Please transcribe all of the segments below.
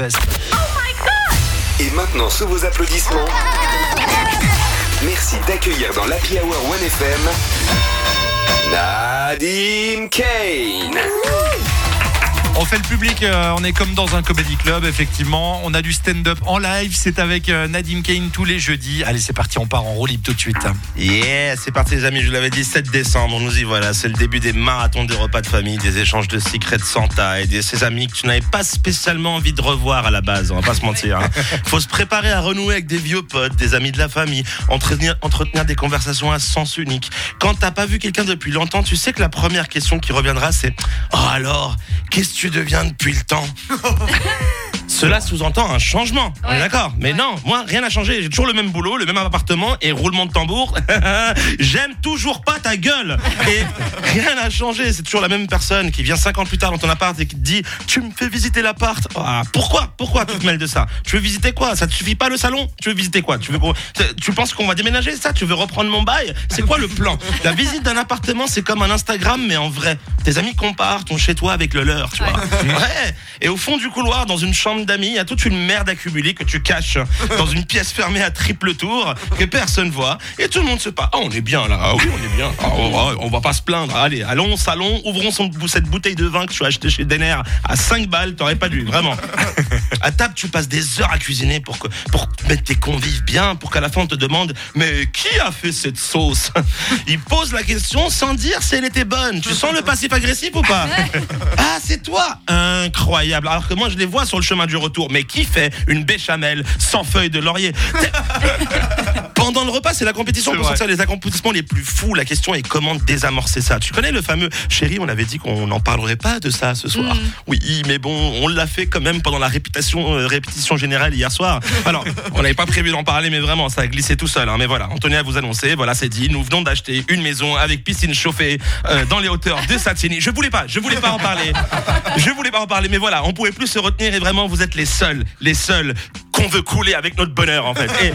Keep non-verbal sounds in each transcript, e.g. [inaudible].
best. Et maintenant, sous vos applaudissements, merci d'accueillir dans l'Happy Hour 1FM Nadim Kane. On fait le public, euh, on est comme dans un comedy club, effectivement. On a du stand-up en live, c'est avec euh, Nadim Kane tous les jeudis. Allez, c'est parti, on part en roue libre tout de suite. Yeah, c'est parti les amis, je vous l'avais dit, 7 décembre, nous y voilà. C'est le début des marathons des repas de famille, des échanges de secrets de Santa et de ces amis que tu n'avais pas spécialement envie de revoir à la base, on va pas se mentir. hein. Faut se préparer à renouer avec des vieux potes, des amis de la famille, entretenir, entretenir des conversations à sens unique. Quand t'as pas vu quelqu'un depuis longtemps, tu sais que la première question qui reviendra c'est « Oh alors, qu'est-ce que tu deviens depuis le temps [laughs] ?» Cela sous-entend un changement, on est d'accord. Mais non, moi rien n'a changé, j'ai toujours le même boulot, le même appartement et roulement de tambour. [laughs] J'aime toujours pas ta gueule. Et rien n'a changé, c'est toujours la même personne qui vient cinq ans plus tard dans ton appart et qui te dit Tu me fais visiter l'appart. Ah, Pourquoi? Pourquoi tu te mêles de ça? Tu veux visiter quoi? Ça te suffit pas le salon? Tu veux visiter quoi? Tu veux Tu penses qu'on va déménager ça? Tu veux reprendre mon bail? C'est quoi le plan? La visite d'un appartement c'est comme un Instagram mais en vrai. Tes amis comparent ton chez toi avec le leur, tu vois. Ouais. Et au fond du couloir, dans une chambre d'amis, il y a toute une merde accumulée que tu caches dans une pièce fermée à triple tour que personne voit. Et tout le monde se parle. Ah, on est bien là. Ah oui, on est bien. Ah, on, va, on va pas se plaindre. Allez, allons au salon, ouvrons son- cette bouteille de vin que tu as acheté chez Denner à 5 balles. T'aurais pas dû, vraiment. À table, tu passes des heures à cuisiner pour, que, pour mettre tes convives bien, pour qu'à la fin on te demande Mais qui a fait cette sauce? Il pose la question sans dire si elle était bonne. Tu sens le passif agressif ou pas? Ah, c'est toi Incroyable. Alors que moi, je les vois sur le chemin du retour. Mais qui fait une béchamel sans feuilles de laurier? [laughs] Pendant le repas, c'est la compétition pour vrai. sortir les accomplissements les plus fous. La question est comment désamorcer ça. Tu connais le fameux chéri, on avait dit qu'on n'en parlerait pas de ça ce soir. Oui, mais bon, on l'a fait quand même pendant la répétition, euh, répétition générale hier soir. Alors, [laughs] on n'avait pas prévu d'en parler, mais vraiment, ça a glissé tout seul. hein. Mais voilà, on tenait à vous annoncer, voilà, c'est dit. Nous venons d'acheter une maison avec piscine chauffée euh, dans les hauteurs de Satigny. Je voulais pas, je voulais pas en parler. Je voulais pas en parler, mais voilà, on pouvait plus se retenir et vraiment, vous êtes les seuls, les seuls qu'on veut couler avec notre bonheur en fait. Et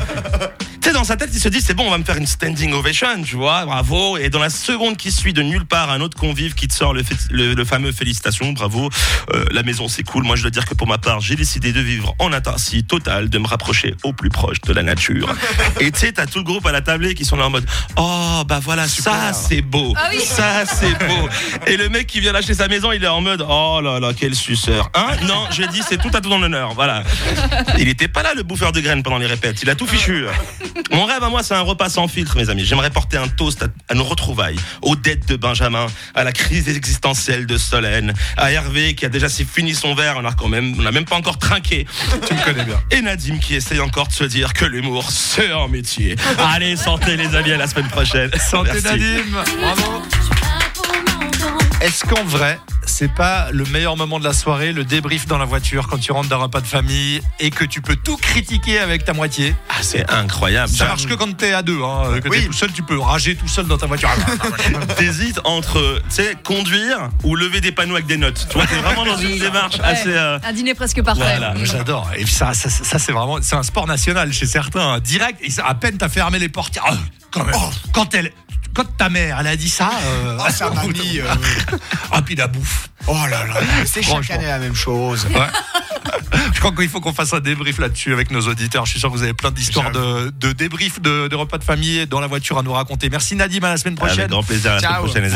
tu sais, dans sa tête, il se dit c'est bon, on va me faire une standing ovation, tu vois, bravo. Et dans la seconde qui suit de nulle part, un autre convive qui te sort le, le- le fameux félicitations, bravo. Euh, la maison, c'est cool. Moi, je dois dire que pour ma part, j'ai décidé de vivre en autarcie totale, de me rapprocher au plus proche de la nature. [laughs] Et tu sais, t'as tout le groupe à la tablée qui sont là en mode oh bah voilà, ça c'est beau, Ah oui. ça c'est beau. Et le mec qui vient lâcher sa maison, il est en mode oh là là, quel suceur. Hein? Non, je dis c'est tout à ton honneur. Voilà. Il était pas là le bouffeur de graines pendant les répètes. Il a tout fichu. Mon rêve à moi, c'est un repas sans filtre, mes amis. J'aimerais porter un toast à, à nos retrouvailles, aux dettes de Benjamin, à la crise existentielle de Solène, à Hervé qui a déjà si fini son verre, on a quand même, on n'a même pas encore trinqué. Tu me connais bien. Et Nadim qui essaye encore de se dire que l'humour, c'est un métier. Allez, santé les amis, à la semaine prochaine. Santé Merci. Nadim, bravo. Est-ce qu'en vrai, c'est pas le meilleur moment de la soirée, le débrief dans la voiture quand tu rentres d'un repas de famille et que tu peux tout critiquer avec ta moitié Ah, c'est incroyable. Ça marche que quand t'es à deux, hein, que Oui. t'es tout seul, tu peux rager tout seul dans ta voiture. [laughs] T'hésites entre, tu sais, conduire ou lever des panneaux avec des notes. Tu vois, t'es vraiment dans une démarche Ouais. assez. euh, Un dîner presque parfait. Voilà. Ah, J'adore. Et puis ça, ça, ça, c'est vraiment, c'est un sport national chez certains. hein. Direct, et ça, à peine t'as fermé les portes. ah, quand même. quand elle, quand ta mère, elle a dit ça. Euh, [laughs] Oh, ça m'a [laughs] mis. euh, ah puis la bouffe. Oh là là, c'est chaque année la même chose. [laughs] Je crois qu'il faut qu'on fasse un débrief là-dessus avec nos auditeurs. Je suis sûr que vous avez plein d'histoires de, de débriefs de, de repas de famille dans la voiture à nous raconter. Merci Nadim, à la semaine prochaine. Avec grand plaisir à la semaine Ciao. prochaine, les amis.